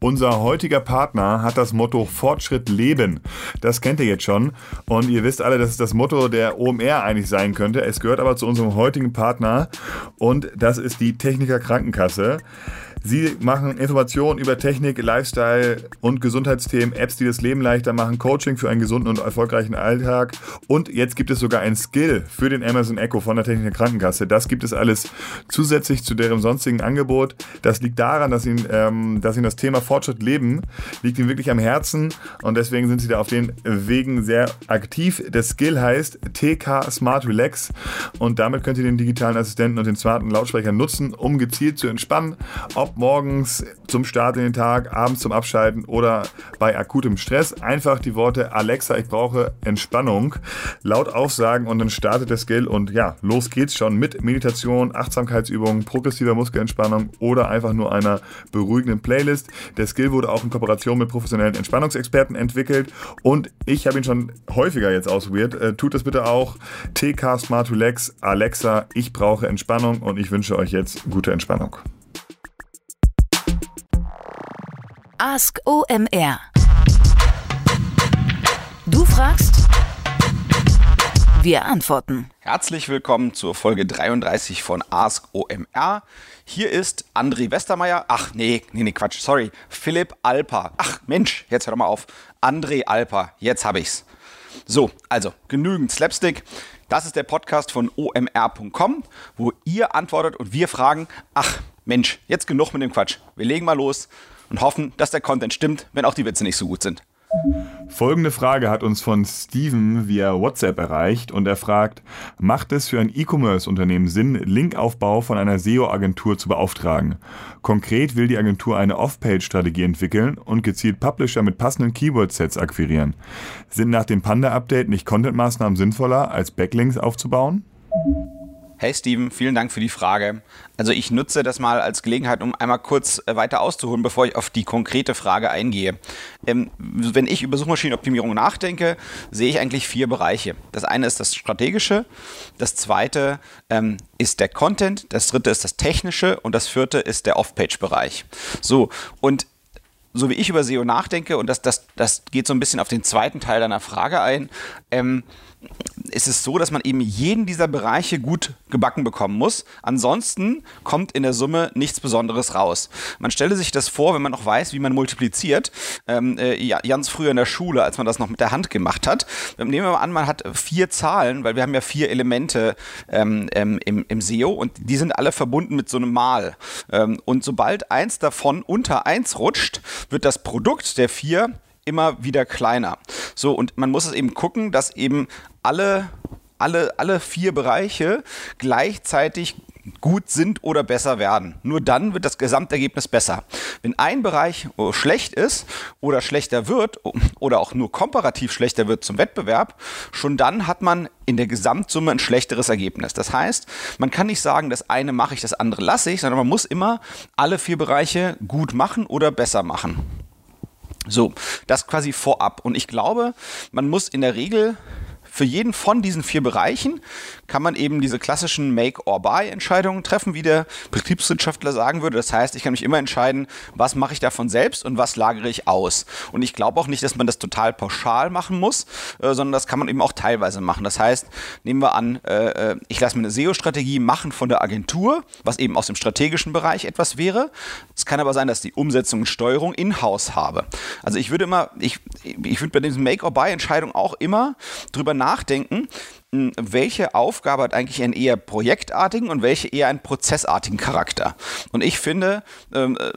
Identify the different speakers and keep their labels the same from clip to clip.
Speaker 1: Unser heutiger Partner hat das Motto Fortschritt leben. Das kennt ihr jetzt schon. Und ihr wisst alle, dass es das Motto der OMR eigentlich sein könnte. Es gehört aber zu unserem heutigen Partner und das ist die Techniker Krankenkasse. Sie machen Informationen über Technik, Lifestyle und Gesundheitsthemen, Apps, die das Leben leichter machen, Coaching für einen gesunden und erfolgreichen Alltag. Und jetzt gibt es sogar ein Skill für den Amazon Echo von der Technik Krankenkasse. Das gibt es alles zusätzlich zu deren sonstigen Angebot. Das liegt daran, dass ihnen, ähm, dass ihnen das Thema Fortschritt leben liegt ihnen wirklich am Herzen und deswegen sind sie da auf den Wegen sehr aktiv. Der Skill heißt TK Smart Relax und damit könnt ihr den digitalen Assistenten und den smarten Lautsprecher nutzen, um gezielt zu entspannen. Ob ob morgens zum Start in den Tag, abends zum Abschalten oder bei akutem Stress. Einfach die Worte Alexa, ich brauche Entspannung laut aufsagen und dann startet der Skill und ja, los geht's schon mit Meditation, Achtsamkeitsübungen, progressiver Muskelentspannung oder einfach nur einer beruhigenden Playlist. Der Skill wurde auch in Kooperation mit professionellen Entspannungsexperten entwickelt und ich habe ihn schon häufiger jetzt ausprobiert. Äh, tut das bitte auch. TK Smart Relax, Alexa, ich brauche Entspannung und ich wünsche euch jetzt gute Entspannung.
Speaker 2: Ask OMR. Du fragst, wir antworten.
Speaker 3: Herzlich willkommen zur Folge 33 von Ask OMR. Hier ist André Westermeier. Ach, nee, nee, nee, Quatsch, sorry. Philipp Alper. Ach, Mensch, jetzt hör doch mal auf. André Alper, jetzt hab ich's. So, also genügend Slapstick. Das ist der Podcast von omr.com, wo ihr antwortet und wir fragen, ach, Mensch, jetzt genug mit dem Quatsch. Wir legen mal los und hoffen, dass der Content stimmt, wenn auch die Witze nicht so gut sind.
Speaker 1: Folgende Frage hat uns von Steven via WhatsApp erreicht und er fragt, macht es für ein E-Commerce-Unternehmen Sinn, Linkaufbau von einer SEO-Agentur zu beauftragen? Konkret will die Agentur eine Off-Page-Strategie entwickeln und gezielt Publisher mit passenden Keyword-Sets akquirieren. Sind nach dem Panda-Update nicht Content-Maßnahmen sinnvoller, als Backlinks aufzubauen?
Speaker 3: Hey Steven, vielen Dank für die Frage. Also ich nutze das mal als Gelegenheit, um einmal kurz äh, weiter auszuholen, bevor ich auf die konkrete Frage eingehe. Ähm, wenn ich über Suchmaschinenoptimierung nachdenke, sehe ich eigentlich vier Bereiche. Das eine ist das Strategische, das zweite ähm, ist der Content, das dritte ist das Technische und das vierte ist der Off-Page-Bereich. So, und so wie ich über SEO nachdenke, und das, das, das geht so ein bisschen auf den zweiten Teil deiner Frage ein, ähm, ist es so, dass man eben jeden dieser Bereiche gut gebacken bekommen muss. Ansonsten kommt in der Summe nichts Besonderes raus. Man stelle sich das vor, wenn man noch weiß, wie man multipliziert. Ähm, äh, ganz früher in der Schule, als man das noch mit der Hand gemacht hat. Nehmen wir mal an, man hat vier Zahlen, weil wir haben ja vier Elemente ähm, ähm, im, im SEO und die sind alle verbunden mit so einem Mal. Ähm, und sobald eins davon unter eins rutscht, wird das Produkt der vier immer wieder kleiner. So, und man muss es eben gucken, dass eben alle, alle, alle vier Bereiche gleichzeitig gut sind oder besser werden. Nur dann wird das Gesamtergebnis besser. Wenn ein Bereich oh, schlecht ist oder schlechter wird oder auch nur komparativ schlechter wird zum Wettbewerb, schon dann hat man in der Gesamtsumme ein schlechteres Ergebnis. Das heißt, man kann nicht sagen, das eine mache ich, das andere lasse ich, sondern man muss immer alle vier Bereiche gut machen oder besser machen. So, das quasi vorab. Und ich glaube, man muss in der Regel für jeden von diesen vier Bereichen kann man eben diese klassischen Make-or-Buy-Entscheidungen treffen, wie der Betriebswirtschaftler sagen würde. Das heißt, ich kann mich immer entscheiden, was mache ich davon selbst und was lagere ich aus. Und ich glaube auch nicht, dass man das total pauschal machen muss, äh, sondern das kann man eben auch teilweise machen. Das heißt, nehmen wir an, äh, äh ich lasse mir eine SEO-Strategie machen von der Agentur, was eben aus dem strategischen Bereich etwas wäre. Es kann aber sein, dass die Umsetzung und Steuerung in-house habe. Also ich würde immer, ich, ich würde bei diesen Make-or-Buy-Entscheidungen auch immer drüber nachdenken, hm, welche Aufgabe hat eigentlich einen eher projektartigen und welche eher einen prozessartigen Charakter. Und ich finde, ähm, äh,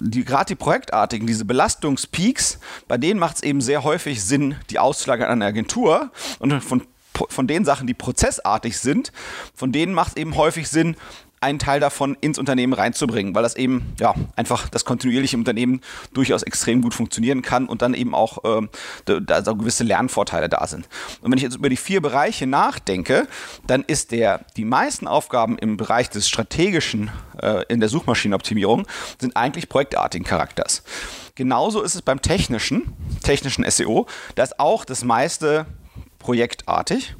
Speaker 3: die, gerade die projektartigen, diese Belastungspeaks, bei denen macht es eben sehr häufig Sinn, die auszulagern an eine Agentur und von von den Sachen, die prozessartig sind, von denen macht es eben häufig Sinn, einen Teil davon ins Unternehmen reinzubringen, weil das eben ja einfach das kontinuierliche Unternehmen durchaus extrem gut funktionieren kann und dann eben auch äh, da, da gewisse Lernvorteile da sind. Und wenn ich jetzt über die vier Bereiche nachdenke, dann ist der die meisten Aufgaben im Bereich des strategischen äh, in der Suchmaschinenoptimierung sind eigentlich projektartigen Charakters. Genauso ist es beim technischen, technischen SEO, da ist auch das meiste projektartig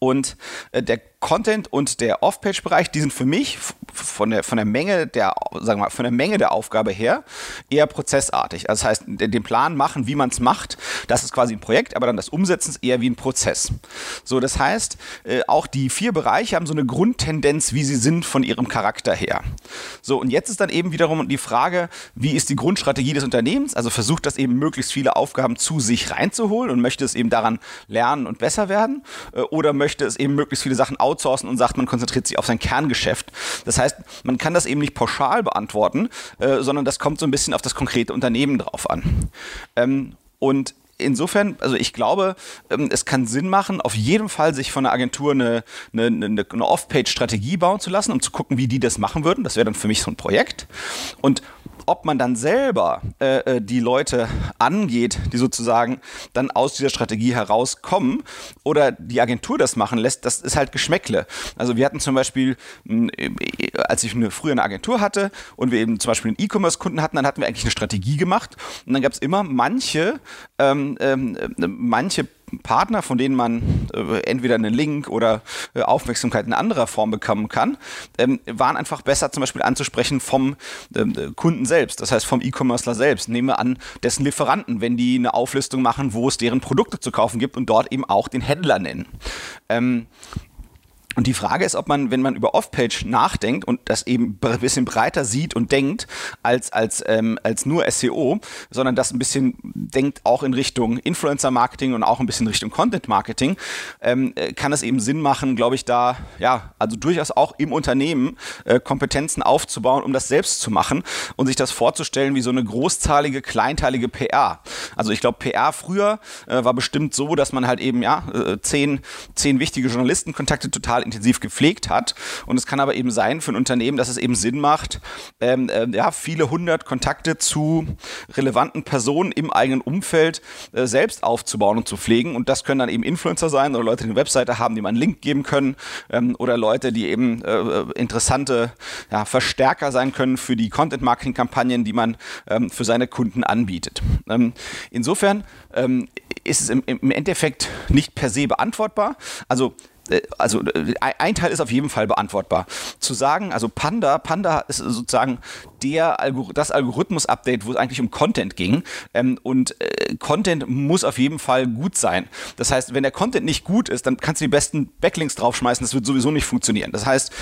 Speaker 3: und äh, der Content und der Off-Page-Bereich, die sind für mich von der, von der Menge der, sagen wir mal, von der Menge der Aufgabe her eher prozessartig. Also das heißt, den Plan machen, wie man es macht, das ist quasi ein Projekt, aber dann das Umsetzen ist eher wie ein Prozess. So, das heißt, äh, auch die vier Bereiche haben so eine Grundtendenz, wie sie sind von ihrem Charakter her. So, und jetzt ist dann eben wiederum die Frage, wie ist die Grundstrategie des Unternehmens? Also versucht das eben möglichst viele Aufgaben zu sich reinzuholen und möchte es eben daran lernen und besser werden äh, oder möchte es eben möglichst viele Sachen outsourcen und sagt, man konzentriert sich auf sein Kerngeschäft. Das heißt, man kann das eben nicht pauschal beantworten, äh, sondern das kommt so ein bisschen auf das konkrete Unternehmen drauf an. Ähm, und insofern, also ich glaube, ähm, es kann Sinn machen, auf jeden Fall sich von der Agentur eine, eine, eine, Off-Page-Strategie bauen zu lassen, um zu gucken, wie die das machen würden. Das wäre dann für mich so ein Projekt. Und ob man dann selber äh, äh, die Leute angeht, die sozusagen dann aus dieser Strategie herauskommen oder die Agentur das machen lässt, das ist halt Geschmäckle. Also wir hatten zum Beispiel, hm, äh, als ich eine, früher eine Agentur hatte und wir eben zum Beispiel einen E-Commerce-Kunden hatten, dann hatten wir eigentlich eine Strategie gemacht und dann gab es immer manche, ähm, ähm, äh, manche Partner, von denen man äh, entweder einen Link oder äh, Aufmerksamkeit in anderer Form bekommen kann, ähm, waren einfach besser zum Beispiel anzusprechen vom ähm, Kunden selbst, das heißt vom E-Commercer selbst. Nehmen wir an, dessen Lieferanten, wenn die eine Auflistung machen, wo es deren Produkte zu kaufen gibt und dort eben auch den Händler nennen. Ähm, und die Frage ist, ob man, wenn man über Off-Page nachdenkt und das eben ein bisschen breiter sieht und denkt als, als, ähm, als nur SEO, sondern das ein bisschen denkt auch in Richtung Influencer-Marketing und auch ein bisschen Richtung Content-Marketing, ähm, äh, kann es eben Sinn machen, glaube ich, da, ja, also durchaus auch im Unternehmen äh, Kompetenzen aufzubauen, um das selbst zu machen und sich das vorzustellen wie so eine großzahlige, kleinteilige PR. Also ich glaube, PR früher äh, war bestimmt so, dass man halt eben, ja, äh, zehn, zehn wichtige Journalistenkontakte total total intensiv gepflegt hat. Und es kann aber eben sein für ein Unternehmen, dass es eben Sinn macht, ähm, äh, ja, viele hundert Kontakte zu relevanten Personen im eigenen Umfeld äh, selbst aufzubauen und zu pflegen. Und das können dann eben Influencer sein oder Leute, die eine Webseite haben, die man einen Link geben können ähm, oder Leute, die eben äh, interessante ja, Verstärker sein können für die Content-Marketing-Kampagnen, die man ähm, für seine Kunden anbietet. Ähm, insofern ähm, ist es im, im Endeffekt nicht per se beantwortbar. Also also äh, ein Teil ist auf jeden Fall beantwortbar. Zu sagen, also Panda, Panda ist sozusagen der Algor das Algorithmus-Update, wo es eigentlich um Content ging. Ähm, und äh, Content muss auf jeden Fall gut sein. Das heißt, wenn der Content nicht gut ist, dann kannst du die besten Backlinks draufschmeißen. Das wird sowieso nicht funktionieren. Das heißt,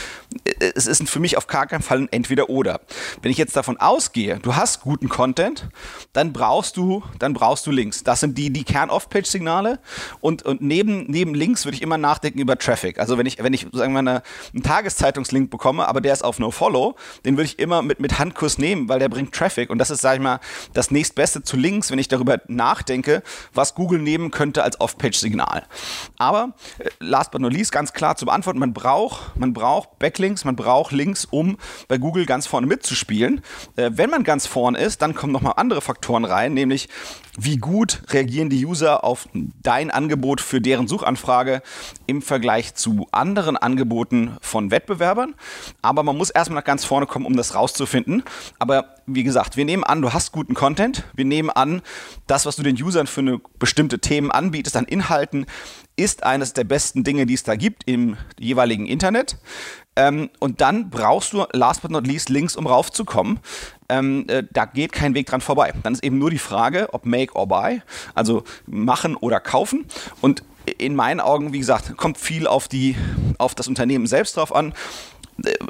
Speaker 3: äh, es ist für mich auf gar keinen Fall ein Entweder-Oder. Wenn ich jetzt davon ausgehe, du hast guten Content, dann brauchst du, dann brauchst du Links. Das sind die, die Kern-Off-Page-Signale. Und, und neben, neben Links würde ich immer nachdenken über Traffic. Also wenn ich, wenn ich sagen wir, eine, einen Tageszeitungslink bekomme, aber der ist auf No-Follow, den würde ich immer mit, mit Hand Handkurs nehmen, weil der bringt Traffic. Und das ist, sage ich mal, das nächstbeste zu Links, wenn ich darüber nachdenke, was Google nehmen könnte als Off-Page-Signal. Aber äh, last but not least, ganz klar zu beantworten, man braucht, man braucht Backlinks, man braucht Links, um bei Google ganz vorne mitzuspielen. Äh, wenn man ganz vorne ist, dann kommen nochmal andere Faktoren rein, nämlich wie gut reagieren die User auf dein Angebot für deren Suchanfrage im Vergleich zu anderen Angeboten von Wettbewerbern. Aber man muss erstmal nach ganz vorne kommen, um das rauszufinden. Aber wie gesagt, wir nehmen an, du hast guten Content. Wir nehmen an, das, was du den Usern für eine bestimmte Themen anbietest an Inhalten, ist eines der besten Dinge, die es da gibt im jeweiligen Internet. Ähm, und dann brauchst du, last but not least, Links, um raufzukommen. Ähm, äh, da geht kein Weg dran vorbei. Dann ist eben nur die Frage, ob make or buy, also machen oder kaufen. Und in meinen Augen, wie gesagt, kommt viel auf, die, auf das Unternehmen selbst drauf an.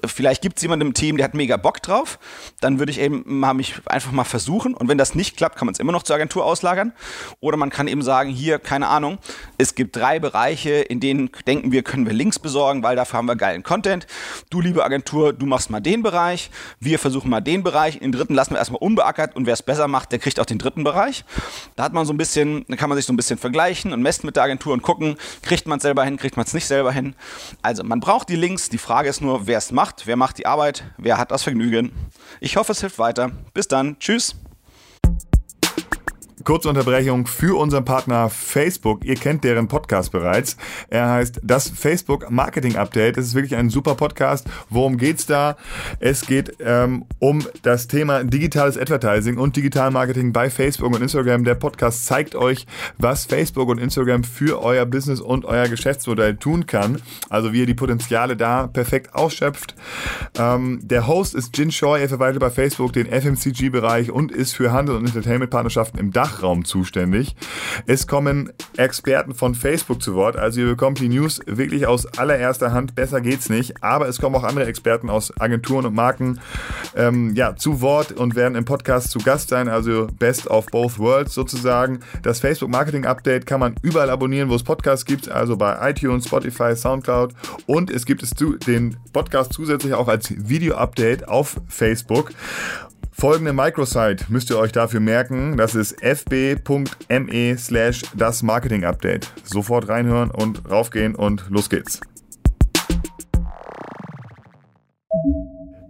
Speaker 3: Vielleicht gibt es jemanden im Team, der hat mega Bock drauf, dann würde ich eben mal mich einfach mal versuchen. Und wenn das nicht klappt, kann man es immer noch zur Agentur auslagern. Oder man kann eben sagen, hier, keine Ahnung, es gibt drei Bereiche, in denen denken wir, können wir Links besorgen, weil dafür haben wir geilen Content. Du, liebe Agentur, du machst mal den Bereich, wir versuchen mal den Bereich, den dritten lassen wir erstmal unbeackert. Und wer es besser macht, der kriegt auch den dritten Bereich. Da hat man so ein bisschen, da kann man sich so ein bisschen vergleichen und messen mit der Agentur und gucken, kriegt man es selber hin, kriegt man es nicht selber hin. Also man braucht die Links, die Frage ist nur, wer es macht, wer macht die Arbeit, wer hat das Vergnügen. Ich hoffe, es hilft weiter. Bis dann. Tschüss.
Speaker 1: Kurze Unterbrechung für unseren Partner Facebook. Ihr kennt deren Podcast bereits. Er heißt das Facebook Marketing Update. Das ist wirklich ein super Podcast. Worum geht's da? Es geht ähm, um das Thema digitales Advertising und Digital Marketing bei Facebook und Instagram. Der Podcast zeigt euch, was Facebook und Instagram für euer Business und euer Geschäftsmodell tun kann. Also wie ihr die Potenziale da perfekt ausschöpft. Ähm, der Host ist Jin Choi. Er verwaltet bei Facebook den FMCG-Bereich und ist für Handel und Entertainment-Partnerschaften im Dachraum zuständig. Es kommen Experten von Facebook zu Wort. Also ihr bekommt die News wirklich aus allererster Hand. Besser geht's nicht. Aber es kommen auch andere Experten aus Agenturen und Marken ähm, ja, zu Wort und werden im Podcast zu Gast sein. Also best of both worlds sozusagen. Das Facebook Marketing Update kann man überall abonnieren, wo es Podcasts gibt. Also bei iTunes, Spotify, Soundcloud. Und es gibt es zu, den Podcast zusätzlich auch als Video-Update auf Facebook. Folgende Microsite müsst ihr euch dafür merken. Das ist fb.me slash das Marketing Update. Sofort reinhören und raufgehen und los geht's.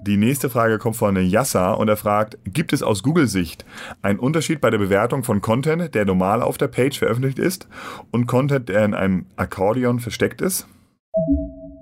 Speaker 1: Die nächste Frage kommt von Yassa und er fragt, gibt es aus Google-Sicht einen Unterschied bei der Bewertung von Content, der normal auf der Page veröffentlicht ist und Content, der in einem Akkordeon versteckt ist?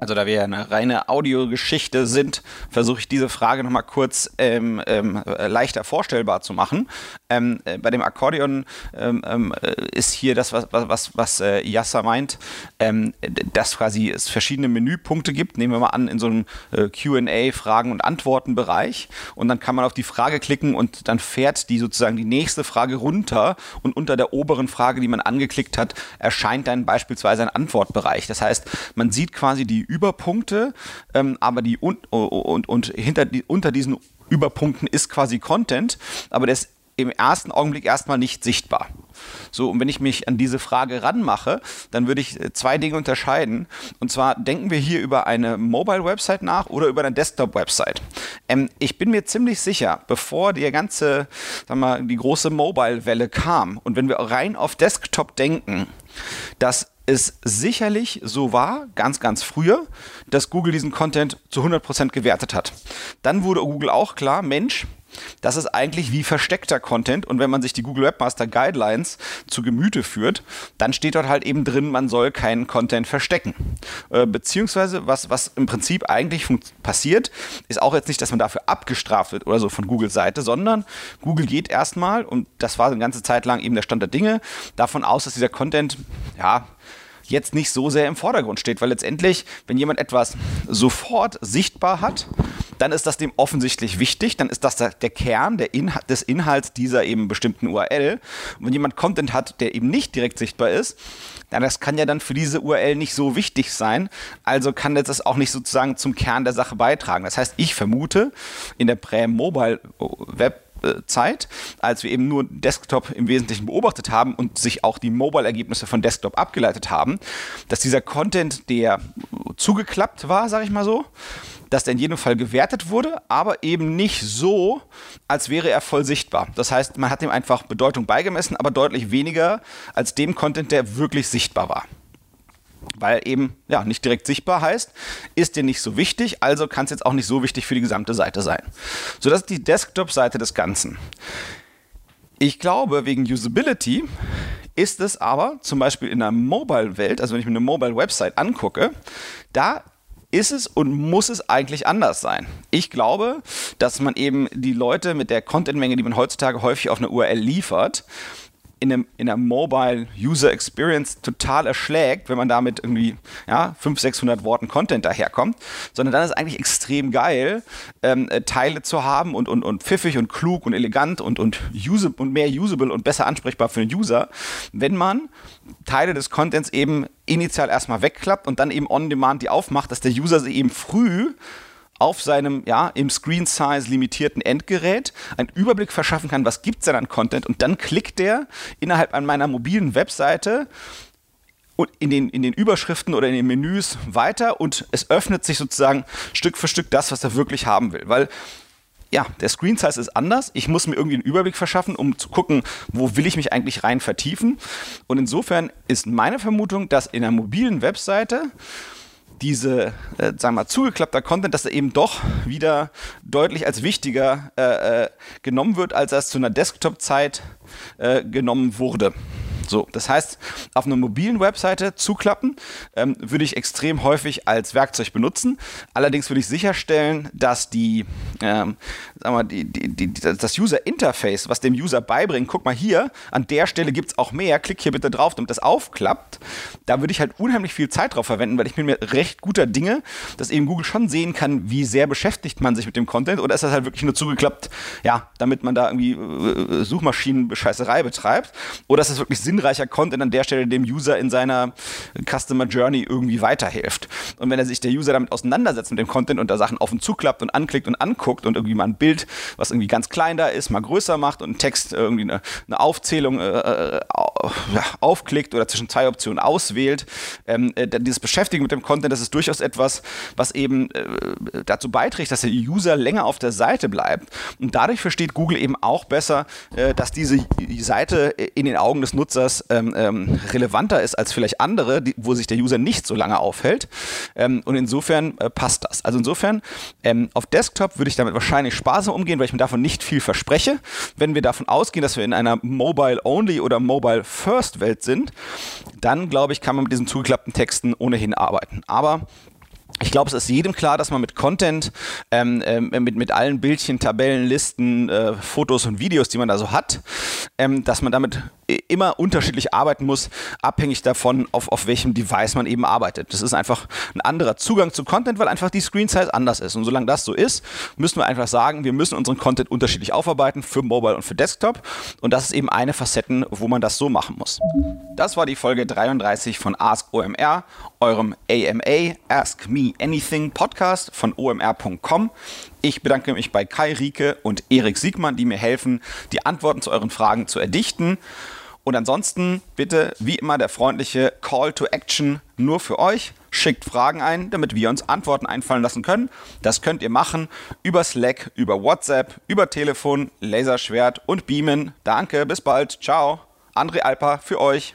Speaker 3: Also da wir ja eine reine Audiogeschichte sind, versuche ich diese Frage nochmal kurz ähm, ähm, leichter vorstellbar zu machen. Ähm, äh, bei dem Akkordeon ähm, ähm, äh, ist hier das, was, was, was äh, Yassa meint, ähm, dass quasi es verschiedene Menüpunkte gibt. Nehmen wir mal an, in so einem äh, QA, Fragen- und Antworten-Bereich. Und dann kann man auf die Frage klicken und dann fährt die sozusagen die nächste Frage runter und unter der oberen Frage, die man angeklickt hat, erscheint dann beispielsweise ein Antwortbereich. Das heißt, man sieht quasi die Überpunkte, ähm, aber die und, und, und hinter die, unter diesen Überpunkten ist quasi Content, aber der ist im ersten Augenblick erstmal nicht sichtbar. So, und wenn ich mich an diese Frage ranmache, dann würde ich äh, zwei Dinge unterscheiden. Und zwar denken wir hier über eine Mobile-Website nach oder über eine Desktop-Website. Ähm, ich bin mir ziemlich sicher, bevor die ganze, sagen wir, die große Mobile-Welle kam und wenn wir rein auf Desktop denken, dass es sicherlich so war, ganz, ganz früher, dass Google diesen Content zu 100% gewertet hat. Dann wurde Google auch klar, Mensch, das ist eigentlich wie versteckter Content und wenn man sich die Google Webmaster Guidelines zu Gemüte führt, dann steht dort halt eben drin, man soll keinen Content verstecken. Äh, beziehungsweise was, was im Prinzip eigentlich passiert, ist auch jetzt nicht, dass man dafür abgestraft wird oder so von Googles Seite, sondern Google geht erstmal, und das war eine ganze Zeit lang eben der Stand der Dinge, davon aus, dass dieser Content, ja, jetzt nicht so sehr im Vordergrund steht, weil letztendlich, wenn jemand etwas sofort sichtbar hat, dann ist das dem offensichtlich wichtig, dann ist das der, Kern der Inhalt, des Inhalts dieser eben bestimmten URL. Und wenn jemand Content hat, der eben nicht direkt sichtbar ist, dann das kann ja dann für diese URL nicht so wichtig sein, also kann das auch nicht sozusagen zum Kern der Sache beitragen. Das heißt, ich vermute, in der Prä-Mobile-Web Zeit, als wir eben nur Desktop im Wesentlichen beobachtet haben und sich auch die Mobile-Ergebnisse von Desktop abgeleitet haben, dass dieser Content, der zugeklappt war, sage ich mal so, dass der in jedem Fall gewertet wurde, aber eben nicht so, als wäre er voll sichtbar. Das heißt, man hat ihm einfach Bedeutung beigemessen, aber deutlich weniger als dem Content, der wirklich sichtbar war weil eben ja nicht direkt sichtbar heißt, ist dir nicht so wichtig, also kann es jetzt auch nicht so wichtig für die gesamte Seite sein. So, das ist die Desktop-Seite des Ganzen. Ich glaube, wegen Usability ist es aber zum Beispiel in der Mobile-Welt, also wenn ich mir eine Mobile-Website angucke, da ist es und muss es eigentlich anders sein. Ich glaube, dass man eben die Leute mit der Contentmenge, die man heutzutage häufig auf eine URL liefert, in, einem, in einer Mobile User Experience total erschlägt, wenn man damit irgendwie ja, 500, 600 Worten Content daherkommt, sondern dann ist es eigentlich extrem geil, ähm, äh, Teile zu haben und, und, und pfiffig und klug und elegant und, und, use, und mehr usable und besser ansprechbar für den User, wenn man Teile des Contents eben initial erstmal wegklappt und dann eben on demand die aufmacht, dass der User sie eben früh auf seinem ja, im Screen Size limitierten Endgerät einen Überblick verschaffen kann, was gibt es denn an Content und dann klickt der innerhalb an meiner mobilen Webseite in den, in den Überschriften oder in den Menüs weiter und es öffnet sich sozusagen Stück für Stück das, was er wirklich haben will. Weil ja, der Screen Size ist anders. Ich muss mir irgendwie einen Überblick verschaffen, um zu gucken, wo will ich mich eigentlich rein vertiefen. Und insofern ist meine Vermutung, dass in einer mobilen Webseite diese, äh, sagen wir mal, zugeklappter Content, dass er eben doch wieder deutlich als wichtiger äh, äh, genommen wird, als er es zu einer Desktop-Zeit äh, genommen wurde. So, das heißt, auf einer mobilen Webseite zuklappen ähm, würde ich extrem häufig als Werkzeug benutzen. Allerdings würde ich sicherstellen, dass die, ähm, sagen wir, die, die, die, das User Interface, was dem User beibringt, guck mal hier, an der Stelle gibt es auch mehr, klick hier bitte drauf, damit das aufklappt. Da würde ich halt unheimlich viel Zeit drauf verwenden, weil ich bin mir recht guter Dinge, dass eben Google schon sehen kann, wie sehr beschäftigt man sich mit dem Content oder ist das halt wirklich nur zugeklappt, ja, damit man da irgendwie äh, Suchmaschinenbescheißerei betreibt oder ist das wirklich Sinn sinnreicher Content an der Stelle dem User in seiner Customer Journey irgendwie weiterhilft. Und wenn er sich der User damit auseinandersetzt mit dem Content und da Sachen auf und zuklappt und anklickt und anguckt und irgendwie mal ein Bild, was irgendwie ganz klein da ist, mal größer macht und ein Text irgendwie eine, eine Aufzählung äh, äh, aufklickt oder zwischen zwei Optionen auswählt, ähm, äh, dieses Beschäftigen mit dem Content, das ist durchaus etwas, was eben äh, dazu beiträgt, dass der User länger auf der Seite bleibt. Und dadurch versteht Google eben auch besser, äh, dass diese Seite in den Augen des Nutzers Users ähm, ähm, relevanter ist als vielleicht andere, die, wo sich der User nicht so lange aufhält. Ähm, und insofern äh, passt das. Also insofern, ähm, auf Desktop würde ich damit wahrscheinlich sparsam umgehen, weil ich mir davon nicht viel verspreche. Wenn wir davon ausgehen, dass wir in einer Mobile-Only oder Mobile-First-Welt sind, dann glaube ich, kann man mit diesen zugeklappten Texten ohnehin arbeiten. Aber ich glaube, es ist jedem klar, dass man mit Content, ähm, ähm, mit, mit allen Bildchen, Tabellen, Listen, äh, Fotos und Videos, die man da so hat, ähm, dass man damit immer unterschiedlich arbeiten muss, abhängig davon, auf, auf welchem Device man eben arbeitet. Das ist einfach ein anderer Zugang zu Content, weil einfach die Screen Size anders ist. Und solange das so ist, müssen wir einfach sagen, wir müssen unseren Content unterschiedlich aufarbeiten für Mobile und für Desktop. Und das ist eben eine Facetten, wo man das so machen muss. Das war die Folge 33 von Ask OMR, eurem AMA, Ask Me Anything Podcast von omr.com. Ich bedanke mich bei Kai Rieke und Erik Siegmann, die mir helfen, die Antworten zu euren Fragen zu erdichten. Und ansonsten bitte, wie immer, der freundliche Call to Action nur für euch. Schickt Fragen ein, damit wir uns Antworten einfallen lassen können. Das könnt ihr machen über Slack, über WhatsApp, über Telefon, Laserschwert und Beamen. Danke, bis bald. Ciao. André Alpa für euch.